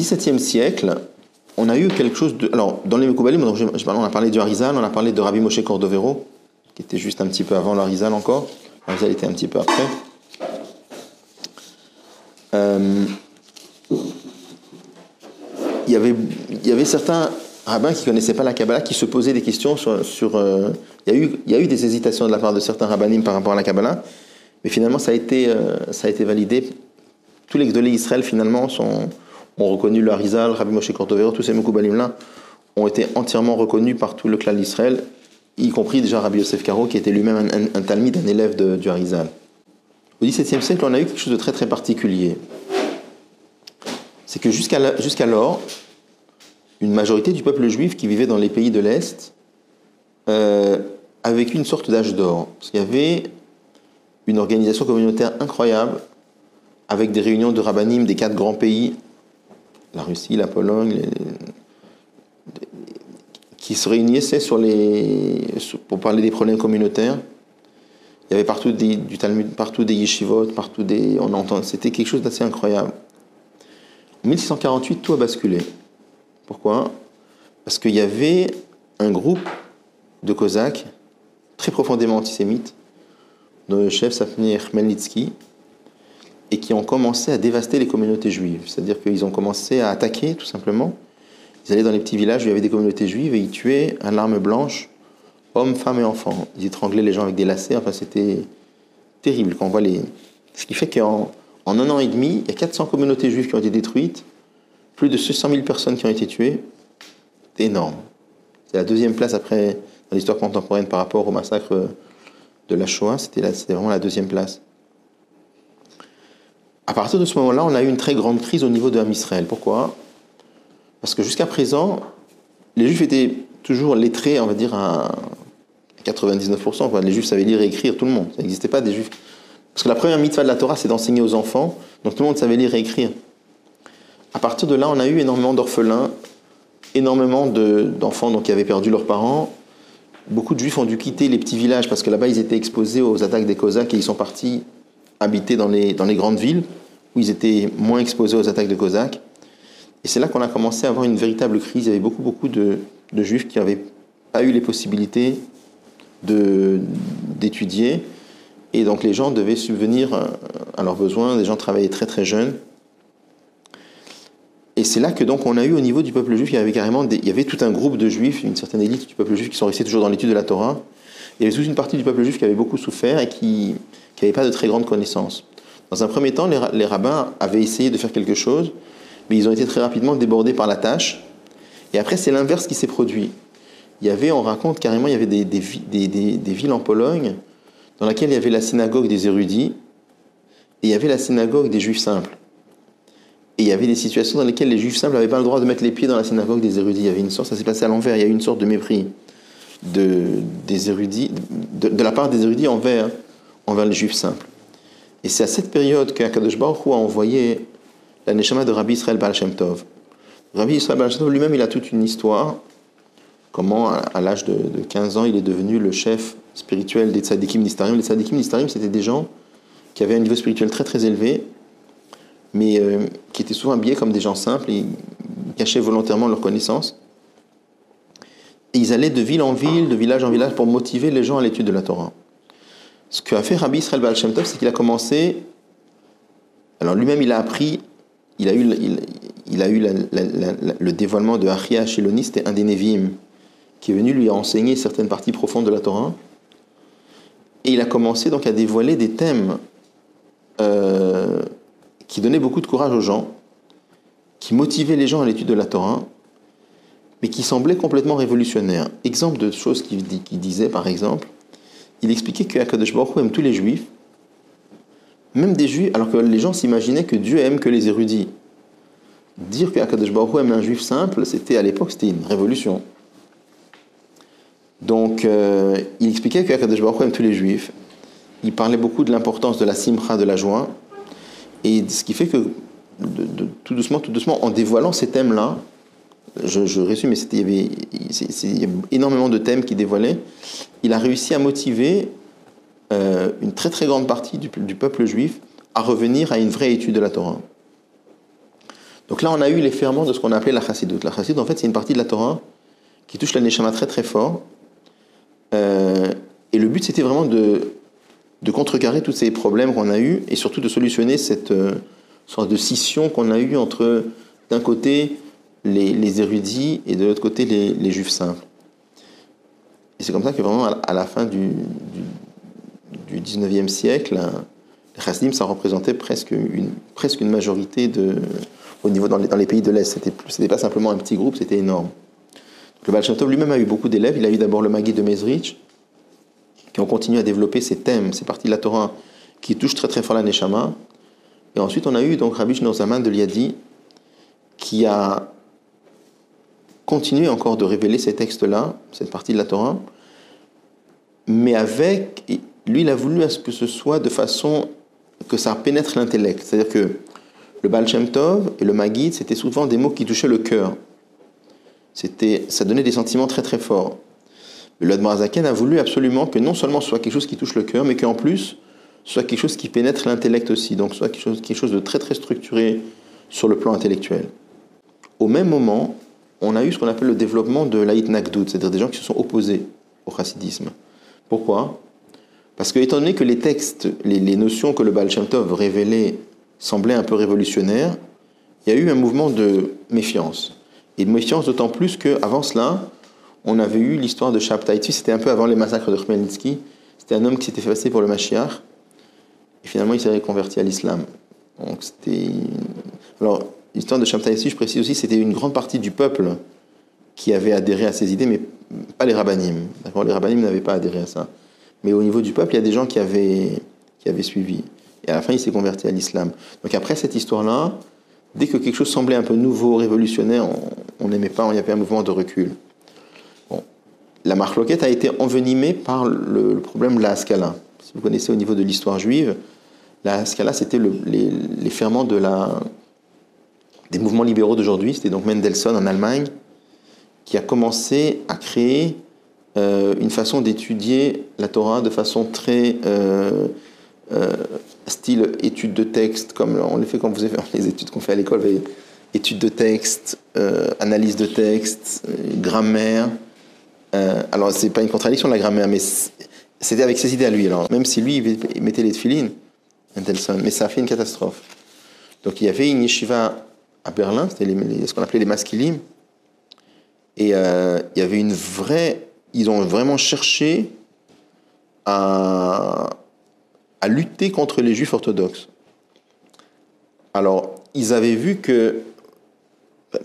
XVIIe siècle, on a eu quelque chose de. Alors, dans les Mekoubalim, on a parlé du Harizal, on a parlé de Rabbi Moshe Cordovero, qui était juste un petit peu avant l'Arizal encore. L'Arizal était un petit peu après. Euh, il, y avait, il y avait certains rabbins qui ne connaissaient pas la Kabbalah qui se posaient des questions sur. sur euh, il, y a eu, il y a eu des hésitations de la part de certains rabbinim par rapport à la Kabbalah, mais finalement, ça a été, euh, ça a été validé. Tous les Gdolés Israël, finalement, sont, ont reconnu le Harizal, Rabbi Moshe Cordovero, tous ces Mekoubalim-là ont été entièrement reconnus par tout le clan d'Israël, y compris déjà Rabbi Yosef Karo, qui était lui-même un, un, talmide, un élève de, du Harizal. Au XVIIe siècle, on a eu quelque chose de très très particulier. C'est que jusqu'alors, une majorité du peuple juif qui vivait dans les pays de l'Est euh, a une sorte d'âge d'or. Parce qu'il y avait une organisation communautaire incroyable, avec des réunions de rabbinim des quatre grands pays, la Russie, la Pologne, qui se réunissaient pour parler des problèmes communautaires. Il y avait partout des, du Talmud, partout des yeshivot, partout des. On entend, c'était quelque chose d'assez incroyable. En 1648, tout a basculé. Pourquoi? Parce qu'il y avait un groupe de Cosaques très profondément antisémites, dont le chef s'appelait Khmelnytsky, qui ont commencé à dévaster les communautés juives. C'est-à-dire qu'ils ont commencé à attaquer, tout simplement. Ils allaient dans les petits villages où il y avait des communautés juives et ils tuaient à l'arme blanche hommes, femmes et enfants. Ils étranglaient les gens avec des lacets. Enfin, c'était terrible quand on voit les. Ce qui fait qu'en en un an et demi, il y a 400 communautés juives qui ont été détruites, plus de 600 000 personnes qui ont été tuées. C'est énorme. C'est la deuxième place après dans l'histoire contemporaine par rapport au massacre de la Shoah. C'était vraiment la deuxième place. À partir de ce moment-là, on a eu une très grande crise au niveau de Ham Israël. Pourquoi? Parce que jusqu'à présent, les Juifs étaient toujours lettrés, on va dire, à 99%. Les Juifs savaient lire et écrire, tout le monde. Ça n'existait pas des Juifs. Parce que la première mitzvah de la Torah, c'est d'enseigner aux enfants. Donc tout le monde savait lire et écrire. À partir de là, on a eu énormément d'orphelins, énormément d'enfants qui avaient perdu leurs parents. Beaucoup de Juifs ont dû quitter les petits villages parce que là-bas, ils étaient exposés aux attaques des Cosaques et ils sont partis habiter dans les, dans les grandes villes où ils étaient moins exposés aux attaques de Cosaques. Et c'est là qu'on a commencé à avoir une véritable crise. Il y avait beaucoup, beaucoup de, juifs qui n'avaient pas eu les possibilités d'étudier. Et donc les gens devaient subvenir à leurs besoins. Les gens travaillaient très très jeunes. Et c'est là que donc on a eu au niveau du peuple juif, il y avait carrément il y avait tout un groupe de juifs, une certaine élite du peuple juif qui sont restés toujours dans l'étude de la Torah. Il y avait toute une partie du peuple juif qui avait beaucoup souffert et qui n'avait pas de très grandes connaissances. Dans un premier temps, les, rabbins avaient essayé de faire quelque chose, mais ils ont été très rapidement débordés par la tâche. Et après, c'est l'inverse qui s'est produit. Il y avait, on raconte carrément, il y avait des, villes en Pologne dans lesquelles il y avait la synagogue des érudits et il y avait la synagogue des juifs simples. Et il y avait des situations dans lesquelles les juifs simples n'avaient pas le droit de mettre les pieds dans la synagogue des érudits. Il y avait une sorte, ça s'est passé à l'envers, il y a eu une sorte de mépris de, la part des érudits envers les juifs simples. Et c'est à cette période qu'Akadosh Baruch Hu a envoyé la Neshama de Rabbi Israël Baal Tov. Rabbi Israël Baal Tov lui-même, il a toute une histoire. Comment, à l'âge de, 15 ans, il est devenu le chef spirituel des Tzadikim Nistarim. Les Tzadikim Nistarim, c'était des gens qui avaient un niveau spirituel très très élevé, mais euh, qui étaient souvent habillés comme des gens simples et cachaient volontairement leurs connaissances. Et ils allaient de ville en ville, de village en village pour motiver les gens à l'étude de la Torah. Ce qu'a fait Rabbi Israël Baal Shem Tov, c'est qu'il a commencé. Alors lui-même, il a appris, il a eu, il, a eu le dévoilement de Achia Shiloni, c'était un des Nevi'im, qui est venu lui enseigner certaines parties profondes de la Torah. Et il a commencé donc à dévoiler des thèmes euh, qui donnaient beaucoup de courage aux gens, qui motivaient les gens à l'étude de la Torah, mais qui semblaient complètement révolutionnaires. Exemple de choses qu'il disait, par exemple, il expliquait que Akadosh Baruch aime tous les juifs, même des juifs, alors que les gens s'imaginaient que Dieu aime que les érudits. Dire que Akadosh Baruch aime un juif simple, c'était à l'époque, c'était une révolution. Donc, euh, il expliquait que Akadosh Baruch aime tous les juifs. Il parlait beaucoup de l'importance de la simcha, de la joie. Et ce qui fait que, tout doucement, tout doucement, en dévoilant ces thèmes-là, je, résume, mais il y, avait, énormément de thèmes qui dévoilaient. Il a réussi à motiver euh, une très très grande partie du, peuple juif à revenir à une vraie étude de la Torah. Donc là, on a eu les ferments de ce qu'on appelait la chassidoute. La chassidoute, en fait, c'est une partie de la Torah qui touche la neshama très très fort. Euh, et le but, c'était vraiment de, de contrecarrer tous ces problèmes qu'on a eus et surtout de solutionner cette euh, sorte de scission qu'on a eue entre, d'un côté, les, érudits et de l'autre côté, les, juifs simples. Et c'est comme ça que vraiment, à la fin du, du, 19e siècle, les chassidim, ça représentait presque une, presque une majorité de, au niveau dans les, pays de l'Est. C'était, c'était pas simplement un petit groupe, c'était énorme. Le Baal lui-même a eu beaucoup d'élèves. Il a eu d'abord le Magui de Mezrich, qui ont continué à développer ces thèmes, ces parties de la Torah qui touchent très très fort la Neshama. Et ensuite, on a eu donc Rabbi Shneur de Liadi, qui a continué encore de révéler ces textes-là, cette partie de la Torah, mais avec, lui, il a voulu à ce que ce soit de façon que ça pénètre l'intellect. C'est-à-dire que le Baal Shem Tov et le Magid, c'était souvent des mots qui touchaient le cœur. Ça donnait des sentiments très très forts. Le Zaken a voulu absolument que non seulement ce soit quelque chose qui touche le cœur, mais qu'en plus, ce soit quelque chose qui pénètre l'intellect aussi, donc soit quelque chose, quelque chose de très très structuré sur le plan intellectuel. Au même moment, on a eu ce qu'on appelle le développement de l'Aït Nakdoud, c'est-à-dire des gens qui se sont opposés au chassidisme. Pourquoi? Parce que, étant donné que les textes, les, notions que le Baal révélait semblaient un peu révolutionnaires, il y a eu un mouvement de méfiance. Et de méfiance d'autant plus qu'avant cela, on avait eu l'histoire de Shabtai c'était un peu avant les massacres de Khmelnytsky. C'était un homme qui s'était fait passer pour le Mashiach. Et finalement, il s'est converti à l'islam. Donc c'était. Alors, l'histoire de Shabtai je précise aussi, c'était une grande partie du peuple qui avait adhéré à ces idées, mais pas les rabbinim. D'accord Les rabbinim n'avaient pas adhéré à ça. Mais au niveau du peuple, il y a des gens qui avaient, qui avaient suivi. Et à la fin, il s'est converti à l'islam. Donc après cette histoire-là, dès que quelque chose semblait un peu nouveau, révolutionnaire, on n'aimait pas, il y avait un mouvement de recul. Bon. La marloquette a été envenimée par le, problème de la Haskala. Si vous connaissez au niveau de l'histoire juive, la Haskala, c'était les, ferments de la, des mouvements libéraux d'aujourd'hui. C'était donc Mendelssohn en Allemagne qui a commencé à créer euh, une façon d'étudier la Torah de façon très euh, euh, style étude de texte, comme on le fait quand vous avez les études qu'on fait à l'école, études de texte, analyse de texte, grammaire. Alors, c'est pas une contradiction la grammaire, mais c'était avec ses idées à lui. Alors, même si lui, il mettait les tefilines, mais ça a fait une catastrophe. Donc, il y avait une yeshiva à Berlin, c'était ce qu'on appelait les maskilim, et il y avait une vraie. Ils ont vraiment cherché à à lutter contre les juifs orthodoxes. Alors, ils avaient vu que,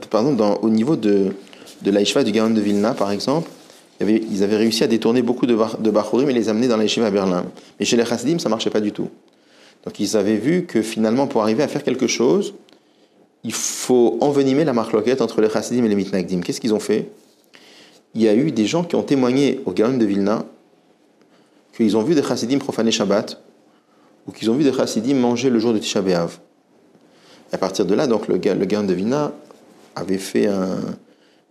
par exemple, au niveau de, de l'Aïshva du Gaon de Vilna, par exemple, ils avaient réussi à détourner beaucoup de, de Bachurim et les amener dans l'Aïshva à Berlin. Mais chez les Hasidim, ça marchait pas du tout. Donc, ils avaient vu que finalement, pour arriver à faire quelque chose, il faut envenimer la marque entre les Hasidim et les Mitnagdim. Qu'est-ce qu'ils ont fait? Il y a eu des gens qui ont témoigné au Gaon de Vilna qu'ils ont vu des Hasidim profaner Shabbat ou qu'ils ont vu des chassidim manger le jour de Tisha B'Av. À partir de là, donc le, le Gaon de Vina avait fait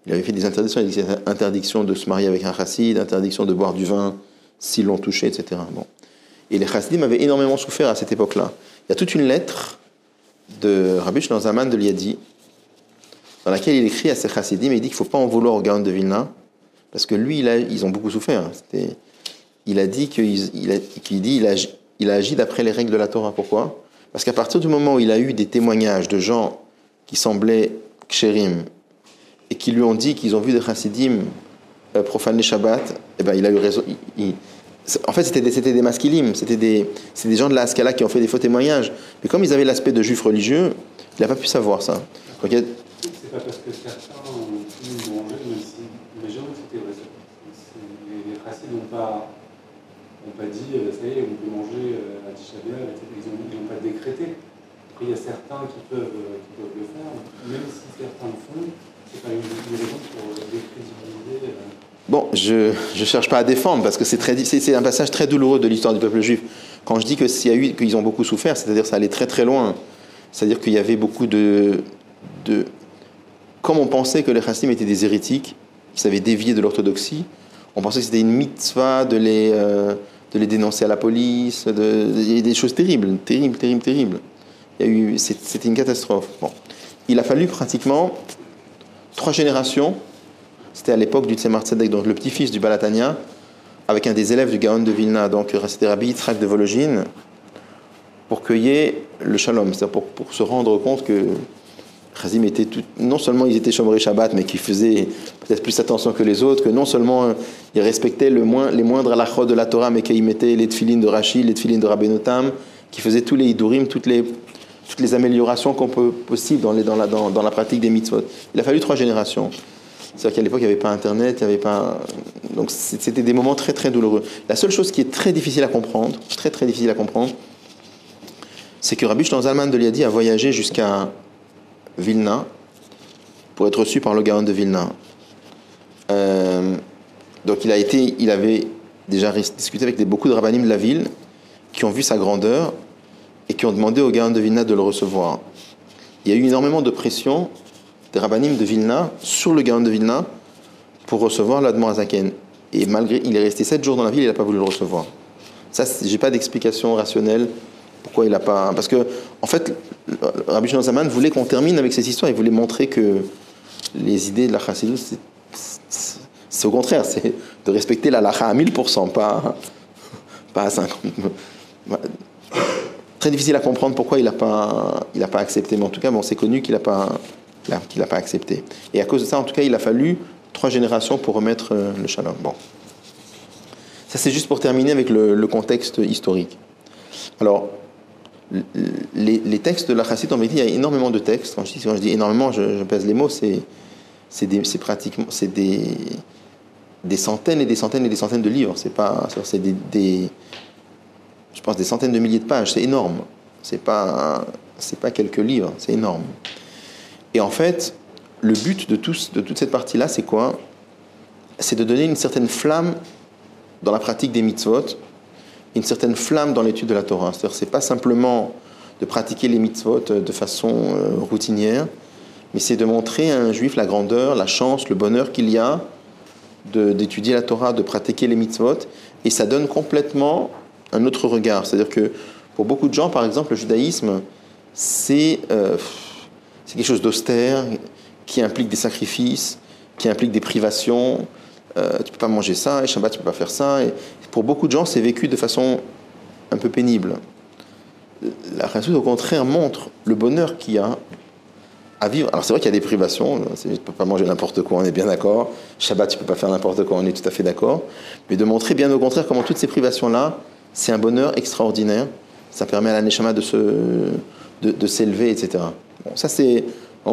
des interdictions, il interdiction de se marier avec un chassid, interdiction de boire du vin s'ils l'ont touché, etc. Bon. Et les chassidim avaient énormément souffert à cette époque-là. Il y a toute une lettre de Rabbi Zaman de Liadi, dans laquelle il écrit à ses chassidim, et il dit qu'il ne faut pas en vouloir au Gaon de Vilna, parce que lui, ils ont beaucoup souffert. Il a dit qu'il il dit il a agi d'après les règles de la Torah. Pourquoi? Parce qu'à partir du moment où il a eu des témoignages de gens qui semblaient kshérim et qui lui ont dit qu'ils ont vu des chassidim euh, profaner Shabbat, eh ben, il a eu raison. En fait, c'était des, des c'était des, gens de la Haskala qui ont fait des faux témoignages. Mais comme ils avaient l'aspect de juifs religieux, il n'a pas pu savoir ça. Donc, C'est pas parce que certains ont pu manger, même si les gens, c'était. Les chassidim n'ont pas n'ont pas dit, euh, ça y est, on peut manger euh, à Tisha ils n'ont pas décrété. Après, il y a certains qui peuvent, euh, qui peuvent le faire, même si certains le font, c'est pas une, raison pour décrédibiliser. Bon, je ne cherche pas à défendre parce que c'est, un passage très douloureux de l'histoire du peuple juif. Quand je dis que y a eu, qu'ils ont beaucoup souffert, c'est-à-dire ça allait très très loin. C'est-à-dire qu'il y avait beaucoup de, de... Comme on pensait que les chassidim étaient des hérétiques, qui savaient dévier de l'orthodoxie, on pensait que c'était une mitzvah de les, de les dénoncer à la police, des choses terribles, terribles, terribles, terribles. C'était une catastrophe. Bon. il a fallu pratiquement trois générations. C'était à l'époque du Tzemar Tzedek, donc le petit-fils du Balatania, avec un des élèves du Gaon de Vilna, donc c'était Rabbi Yitzhak de Vologine, pour cueillir le shalom, c'est-à-dire pour, se rendre compte que Chazim était tout, non seulement ils étaient Shomrei Shabbat, mais qu'ils faisaient peut-être plus attention que les autres, que non seulement ils respectaient les moindres halachot de la Torah, mais qu'ils mettaient les tefilines de Rachid, les tefilines de Rabbenotam, qui faisaient tous les hidurim, toutes les, améliorations qu'on peut possibles dans, la, dans, la pratique des mitzvot. Il a fallu trois générations. C'est-à-dire qu'à l'époque, il n'y avait pas Internet, il n'y avait pas. Donc c'était des moments très très douloureux. La seule chose qui est très difficile à comprendre, très très difficile à comprendre, c'est que Rabbi Zalman de Liadi a voyagé jusqu'à Vilna pour être reçu par le Gaon de Vilna. Euh, donc il a été, il avait déjà discuté avec beaucoup de rabbinim de la ville qui ont vu sa grandeur et qui ont demandé au Gaon de Vilna de le recevoir. Il y a eu énormément de pression des rabbinim de Vilna sur le Gaon de Vilna pour recevoir l'Admor Azaken. Et malgré, il est resté sept jours dans la ville, il n'a pas voulu le recevoir. Ça, j'ai pas d'explication rationnelle pourquoi il n'a pas. Parce que, en fait, Rabbi Shimon Zaman voulait qu'on termine avec cette histoire. Il voulait montrer que les idées de la Chassidut, c'est au contraire, c'est de respecter la lacha à 1000%, pas, pas à 50%. Très difficile à comprendre pourquoi il n'a pas, pas accepté. Mais en tout cas, bon, c'est connu qu'il n'a pas, qu'il n'a pas accepté. Et à cause de ça, en tout cas, il a fallu trois générations pour remettre euh, le shalom. Bon. Ça, c'est juste pour terminer avec le, contexte historique. Alors, les, textes de la chassidut, on m'a dit, il y a énormément de textes. Quand je dis, énormément, je, je, pèse les mots, c'est, c'est, pratiquement c'est des, des centaines et des centaines et des centaines de livres. C'est pas, c'est des, des, je pense des centaines de milliers de pages. C'est énorme. C'est pas, c'est pas quelques livres. C'est énorme. Et en fait, le but de, toute cette partie-là, c'est quoi? C'est de donner une certaine flamme dans la pratique des mitzvot une certaine flamme dans l'étude de la Torah. C'est-à-dire, c'est pas simplement de pratiquer les mitzvot de façon euh, routinière, mais c'est de montrer à un juif la grandeur, la chance, le bonheur qu'il y a d'étudier la Torah, de pratiquer les mitzvot, et ça donne complètement un autre regard. C'est-à-dire que pour beaucoup de gens, par exemple, le judaïsme, c'est euh, quelque chose d'austère, qui implique des sacrifices, qui implique des privations. Euh, tu peux pas manger ça, et Shabbat, tu peux pas faire ça. Pour beaucoup de gens, c'est vécu de façon un peu pénible. La Chassoud, au contraire, montre le bonheur qu'il y a à vivre. Alors c'est vrai qu'il y a des privations, tu ne peux pas manger n'importe quoi, on est bien d'accord. Shabbat, tu ne peux pas faire n'importe quoi, on est tout à fait d'accord. Mais de montrer bien au contraire comment toutes ces privations-là, c'est un bonheur extraordinaire. Ça permet à la Neshama de, se, de, de s'élever, etc. Bon, ça c'est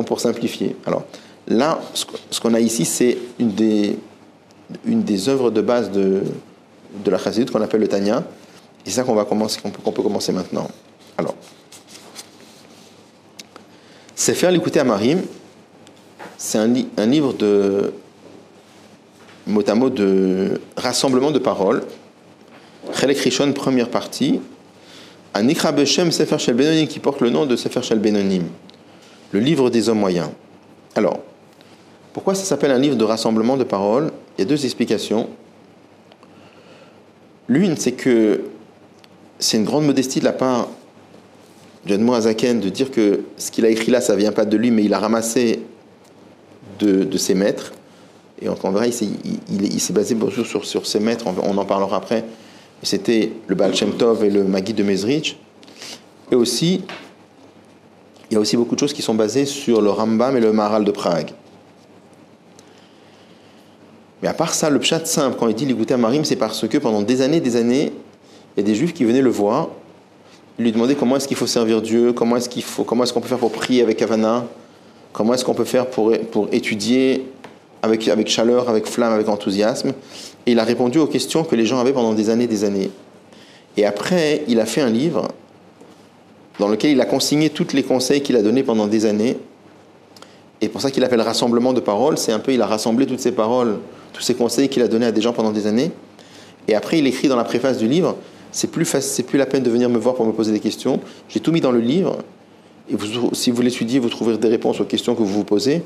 pour simplifier. Alors là, ce qu'on a ici, c'est une des, œuvres de base de, la chassidut qu'on appelle le Tanya. C'est ça qu'on va commencer, qu'on peut, commencer maintenant. Alors, c'est faire l'écouter à Marim. C'est un, un, livre de mot à mot de rassemblement de paroles. Chelek Rishon, première partie. Un Ikra Beshem Sefer Shel Benonim qui porte le nom de Sefer Shel Benonim, le livre des hommes moyens. Alors, pourquoi ça s'appelle un livre de rassemblement de paroles Il y a deux explications? L'une, c'est que c'est une grande modestie de la part d'Edmond Azaken de dire que ce qu'il a écrit là, ça vient pas de lui, mais il a ramassé de, ses maîtres. Et on, verra, il, s'est basé sur, sur, ses maîtres, on, en parlera après. C'était le Baal et le Magui de Mezrich. Et aussi, il y a aussi beaucoup de choses qui sont basées sur le Rambam et le Maharal de Prague. Mais à part ça, le pshat simple, quand il dit l'écouter à Marim, c'est parce que pendant des années des années, il y a des juifs qui venaient le voir, lui demandaient comment est-ce qu'il faut servir Dieu, comment est-ce qu'il faut, comment est-ce qu'on peut faire pour prier avec Havana, comment est-ce qu'on peut faire pour, pour étudier avec, avec chaleur, avec flamme, avec enthousiasme. Et il a répondu aux questions que les gens avaient pendant des années des années. Et après, il a fait un livre dans lequel il a consigné tous les conseils qu'il a donnés pendant des années. Et pour ça qu'il appelle rassemblement de paroles, c'est un peu, il a rassemblé toutes ces paroles tous ces conseils qu'il a donnés à des gens pendant des années. Et après, il écrit dans la préface du livre c'est plus, plus la peine de venir me voir pour me poser des questions. J'ai tout mis dans le livre. Et si vous l'étudiez, vous trouverez des réponses aux questions que vous vous posez.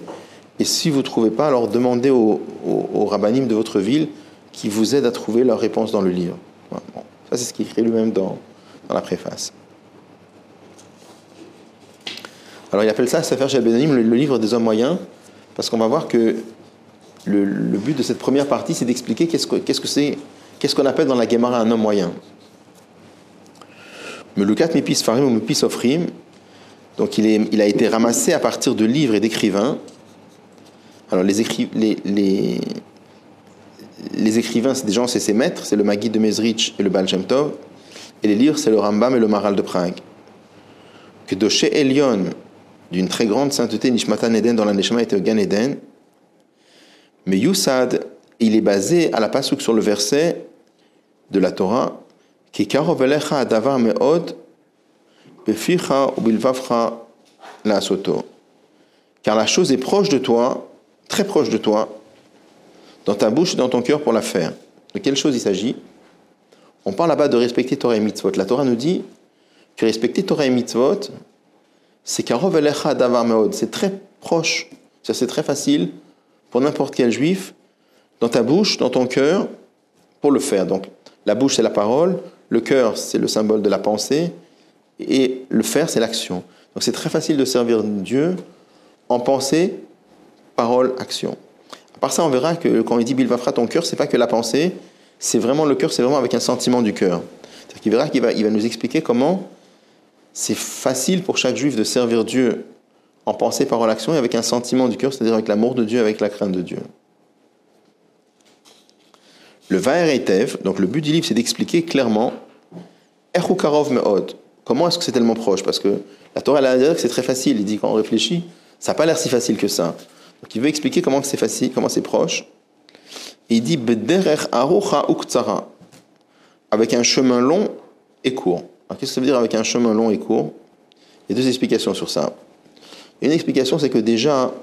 Et si vous ne trouvez pas, alors demandez aux au, rabbinim de votre ville qui vous aident à trouver leurs réponses dans le livre. Ça, c'est ce qu'il écrit lui-même dans la préface. Alors il appelle ça Sefer Shabenanim, le, le livre des hommes moyens, parce qu'on va voir que le, le but de cette première partie, c'est d'expliquer qu'est-ce que qu'on appelle dans la Gemara un homme moyen. Melukat Mipis Farim ou Mipis Ofrim, donc il, est, il a été ramassé à partir de livres et d'écrivains. Alors les, les, les, écrivains, c'est des gens, c'est ses maîtres, c'est le Maguide de Mezrich et le Baal Tov. Et les livres, c'est le Rambam et le Maral de Prague. Que Doché Elion, d'une très grande sainteté, Nishmatan Eden, dans la Neshama était Gan Eden. Mais Youssad, il est basé à la pasuk sur le verset de la Torah, qui me'od, la soto. Car la chose est proche de toi, très proche de toi, dans ta bouche et dans ton cœur pour la faire. De quelle chose il s'agit? On parle là-bas de respecter Torah et mitzvot. La Torah nous dit que respecter Torah et mitzvot, c'est adavar me'od. C'est très proche, c'est c'est très facile pour n'importe quel juif, dans ta bouche, dans ton cœur, pour le faire. Donc, la bouche, c'est la parole, le cœur, c'est le symbole de la pensée, et le faire, c'est l'action. Donc, c'est très facile de servir Dieu en pensée, parole, action. À part ça, on verra que quand il dit Bilvafra, ton cœur, c'est pas que la pensée, c'est vraiment le cœur, c'est vraiment avec un sentiment du cœur. C'est-à-dire qu'il verra qu'il va, il va nous expliquer comment c'est facile pour chaque juif de servir Dieu en pensée, parole, action, et avec un sentiment du cœur, c'est-à-dire avec l'amour de Dieu, avec la crainte de Dieu. Le Vaer Etev, donc le but du livre, c'est d'expliquer clairement Me'od. Comment est-ce que c'est tellement proche? Parce que la Torah, elle a dire que c'est très facile. Il dit quand on réfléchit, ça n'a pas l'air si facile que ça. Donc il veut expliquer comment c'est facile, comment c'est proche. Et il dit Arucha Uktsara, avec un chemin long et court. Alors qu'est-ce que ça veut dire avec un chemin long et court? Il y a deux explications sur ça. Une explication, c'est que déjà,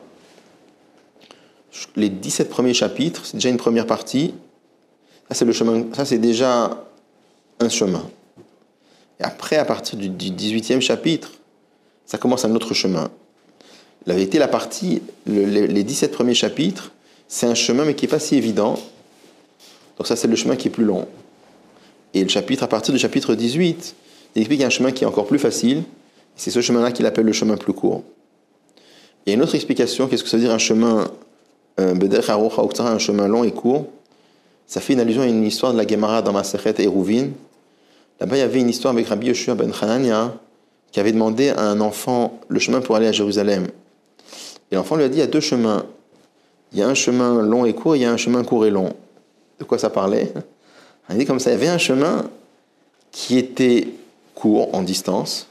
les 17 premiers chapitres, c'est déjà une première partie. Ça, c'est le chemin. Ça, c'est déjà un chemin. Et après, à partir du, du 18e chapitre, ça commence un autre chemin. La vérité, la partie, le- les, les 17 premiers chapitres, c'est un chemin, mais qui n'est pas si évident. Donc ça, c'est le chemin qui est plus long. Et le chapitre, à partir du chapitre 18, il explique un chemin qui est encore plus facile. C'est ce chemin-là qu'il appelle le chemin plus court. Il y a une autre explication, qu'est-ce que ça veut dire un chemin, euh, un chemin long et court? Ça fait une allusion à une histoire de la Gemara dans Masechet et Rouvin. Là-bas, il y avait une histoire avec Rabbi Yoshua ben Hanania qui avait demandé à un enfant le chemin pour aller à Jérusalem. Et l'enfant lui a dit il y a deux chemins. Il y a un chemin long et court, il y a un chemin court et long. De quoi ça parlait? Il dit comme ça il y avait un chemin qui était court en distance,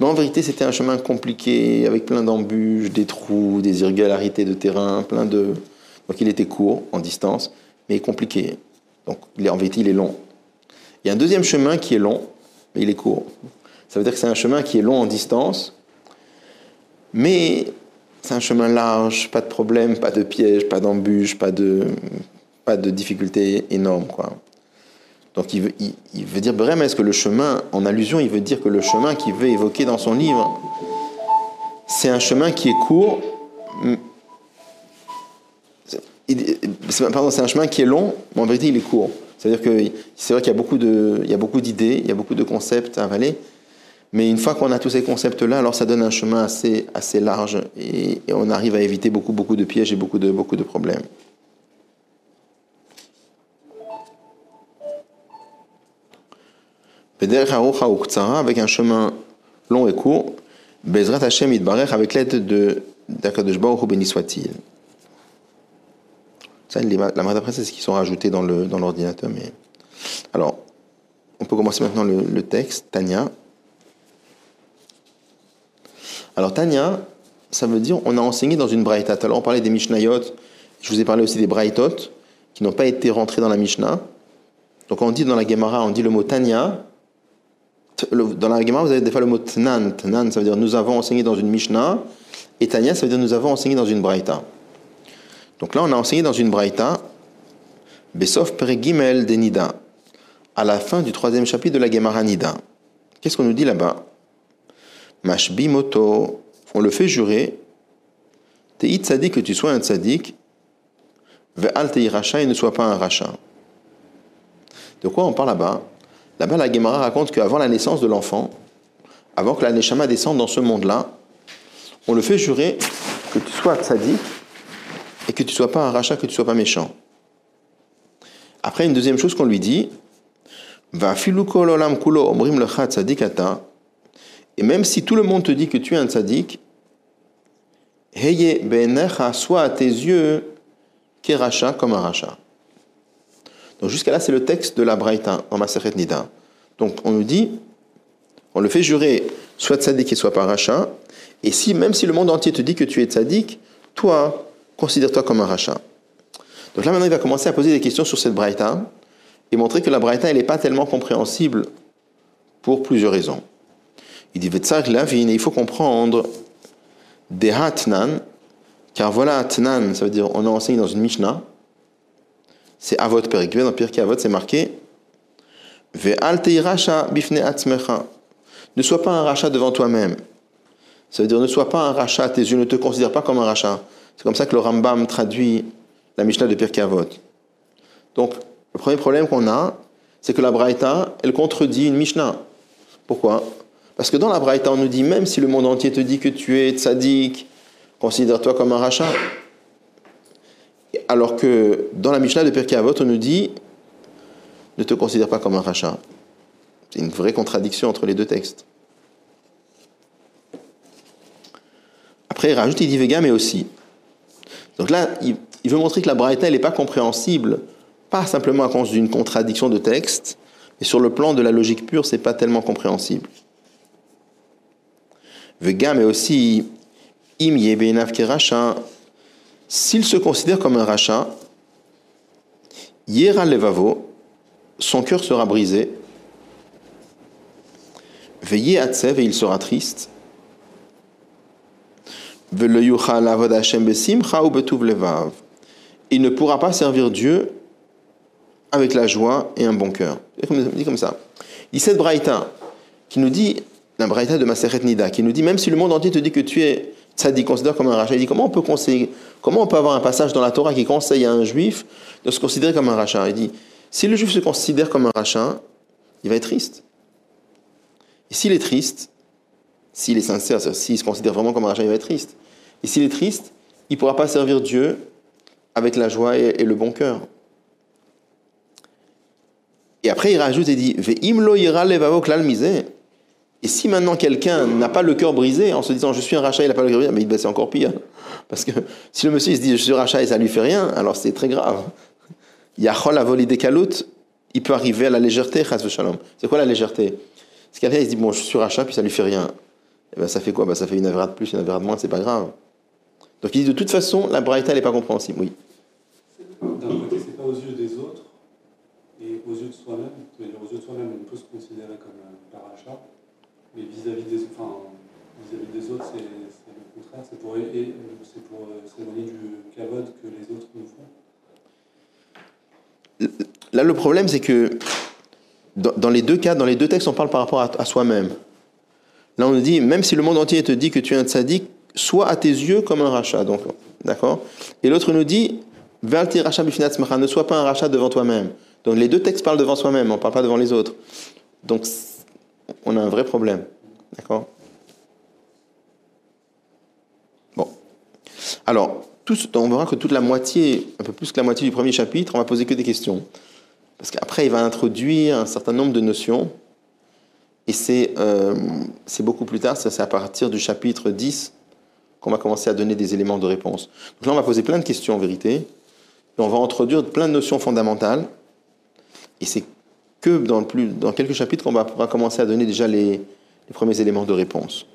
mais en vérité, c'était un chemin compliqué, avec plein d'embûches, des trous, des irrégularités de terrain, plein de. Donc il était court en distance, mais compliqué. Donc en vérité, il est long. Il y a un deuxième chemin qui est long, mais il est court. Ça veut dire que c'est un chemin qui est long en distance, mais c'est un chemin large, pas de problème, pas de piège, pas d'embûche, pas de, pas de difficultés énormes, quoi. Donc il veut, dire vraiment, est-ce que le chemin, en allusion, il veut dire que le chemin qu'il veut évoquer dans son livre, c'est un chemin qui est court, pardon, c'est un chemin qui est long, mais en vérité il est court. C'est-à-dire que c'est vrai qu'il y a beaucoup de, il y a beaucoup d'idées, il y a beaucoup de concepts à avaler, mais une fois qu'on a tous ces concepts-là, alors ça donne un chemin assez, assez large et, et on arrive à éviter beaucoup, beaucoup de pièges et beaucoup de, beaucoup de problèmes. Avec un chemin long et court, Bezrat Hashem avec l'aide de d'Akadosh Baruch béni soit-il. Ça, la marque d'après, c'est ce qui sont rajoutés dans le dans l'ordinateur. Mais alors, on peut commencer maintenant le, texte. Tanya. Alors Tanya, ça veut dire on a enseigné dans une braïta. Alors on parlait des Mishnayot. Je vous ai parlé aussi des braïtot qui n'ont pas été rentrés dans la Mishnah. Donc on dit dans la Gemara, on dit le mot Tanya. Dans la Gemara, vous avez des fois le mot Tnan. Tnan, ça veut dire nous avons enseigné dans une Mishnah. Et Tanya, ça veut dire nous avons enseigné dans une braïta. Donc là, on a enseigné dans une braïta, Besof Peregimel de Nida, à la fin du troisième chapitre de la Gemara Nida. Qu'est-ce qu'on nous dit là-bas? Mashbi Moto, on le fait jurer, Tei tzadik, que tu sois un tzadik, Ve'al racha, et ne sois pas un rachat. De quoi on parle là-bas? Là-bas, la Gemara raconte qu'avant la naissance de l'enfant, avant que la Neshama descende dans ce monde-là, on le fait jurer que tu sois tzaddik et que tu sois pas un rachat, que tu sois pas méchant. Après, une deuxième chose qu'on lui dit, va olam kulo omrim tzaddikata, et même si tout le monde te dit que tu es un tzaddik, heye be'enecha, soit à tes yeux, rachat comme un rachat. Donc jusqu'à là, c'est le texte de la Braïta en Maseret Nida. Donc on nous dit, on le fait jurer soit tzaddik et soit pas rachat, et si, même si le monde entier te dit que tu es tzaddik, toi, considère-toi comme un rachat. Donc là, maintenant, il va commencer à poser des questions sur cette braïta et montrer que la braïta, elle n'est pas tellement compréhensible pour plusieurs raisons. Il dit, il faut comprendre des hatnan, car voilà hatnan, ça veut dire, on a enseigné dans une Mishnah, c'est Avot Perikve, dans Pirkei Avot, c'est marqué, bifne Ne sois pas un rachat devant toi-même. Ça veut dire ne sois pas un rachat, tes yeux ne te considèrent pas comme un rachat. C'est comme ça que le Rambam traduit la Mishnah de Pirkei Avot. Donc, le premier problème qu'on a, c'est que la Braïta, elle contredit une Mishnah. Pourquoi? Parce que dans la Braïta, on nous dit, même si le monde entier te dit que tu es tzaddik, considère-toi comme un rachat. Alors que dans la Mishnah de Pirkei Avot, on nous dit, ne te considère pas comme un rachat. C'est une vraie contradiction entre les deux textes. Après, il rajoute, il dit Vega, mais aussi. Donc là, il, veut montrer que la Braïta, n'est pas compréhensible, pas simplement à cause d'une contradiction de texte, mais sur le plan de la logique pure, c'est pas tellement compréhensible. Vega, mais aussi, Im Yebenav rachat, s'il se considère comme un rachat, Yera Levavo, son cœur sera brisé, Veillez Atsev et il sera triste, il ne pourra pas servir Dieu avec la joie et un bon cœur. Il dit comme ça. Il cette braïta qui nous dit, la braïta de Maseret Nida, qui nous dit, même si le monde entier te dit que tu es dit considère comme un rachat, il dit comment on peut conseiller, comment on peut avoir un passage dans la Torah qui conseille à un juif de se considérer comme un rachat? Il dit, si le juif se considère comme un rachat, il va être triste. Et s'il est triste, s'il est sincère, s'il se considère vraiment comme un rachat, il va être triste. Et s'il est triste, il ne pourra pas servir Dieu avec la joie et, le bon cœur. Et après, il rajoute et dit Et si maintenant quelqu'un n'a pas le cœur brisé en se disant je suis un rachat, il n'a pas le cœur brisé, mais ben, c'est encore pire. Parce que si le monsieur se dit je suis rachat et ça ne lui fait rien, alors c'est très grave. Yachol avoli des il peut arriver à la légèreté, C'est quoi la légèreté? C'est quelqu'un il se dit bon je suis rachat puis ça ne lui fait rien. Eh ben, ça fait quoi? Ben, Ça fait une avéra de plus, une avéra de moins, c'est pas grave. Donc il dit de toute façon, la Braïta n'est pas compréhensible, oui. D'un côté, c'est pas aux yeux des autres et aux yeux de soi-même. Aux yeux de soi-même, on peut se considérer comme un parachat, mais vis-à-vis des, autres, c'est, le contraire. C'est pour, pour euh, s'éloigner du cavode que les autres nous font. Là, le problème, c'est que dans, les deux cas, dans les deux textes, on parle par rapport à ne Là, on nous dit, même si le monde entier te dit que tu es un tzaddik, sois à tes yeux comme un rachat. Donc, d'accord? Et l'autre nous dit, ne sois pas un rachat devant toi-même. Donc, les deux textes parlent devant soi-même, on ne parle pas devant les autres. Donc, on a un vrai problème. D'accord? Bon. Alors, on verra que toute la moitié, un peu plus que la moitié du premier chapitre, on va poser que des questions. Parce qu'après, il va introduire un certain nombre de notions et euh, c'est beaucoup plus tard, c'est à partir du chapitre 10 qu'on va commencer à donner des éléments de réponse. Donc là, on va poser plein de questions en vérité, on va introduire plein de notions fondamentales, et c'est dans, quelques chapitres qu'on va commencer à donner déjà les premiers éléments de réponse.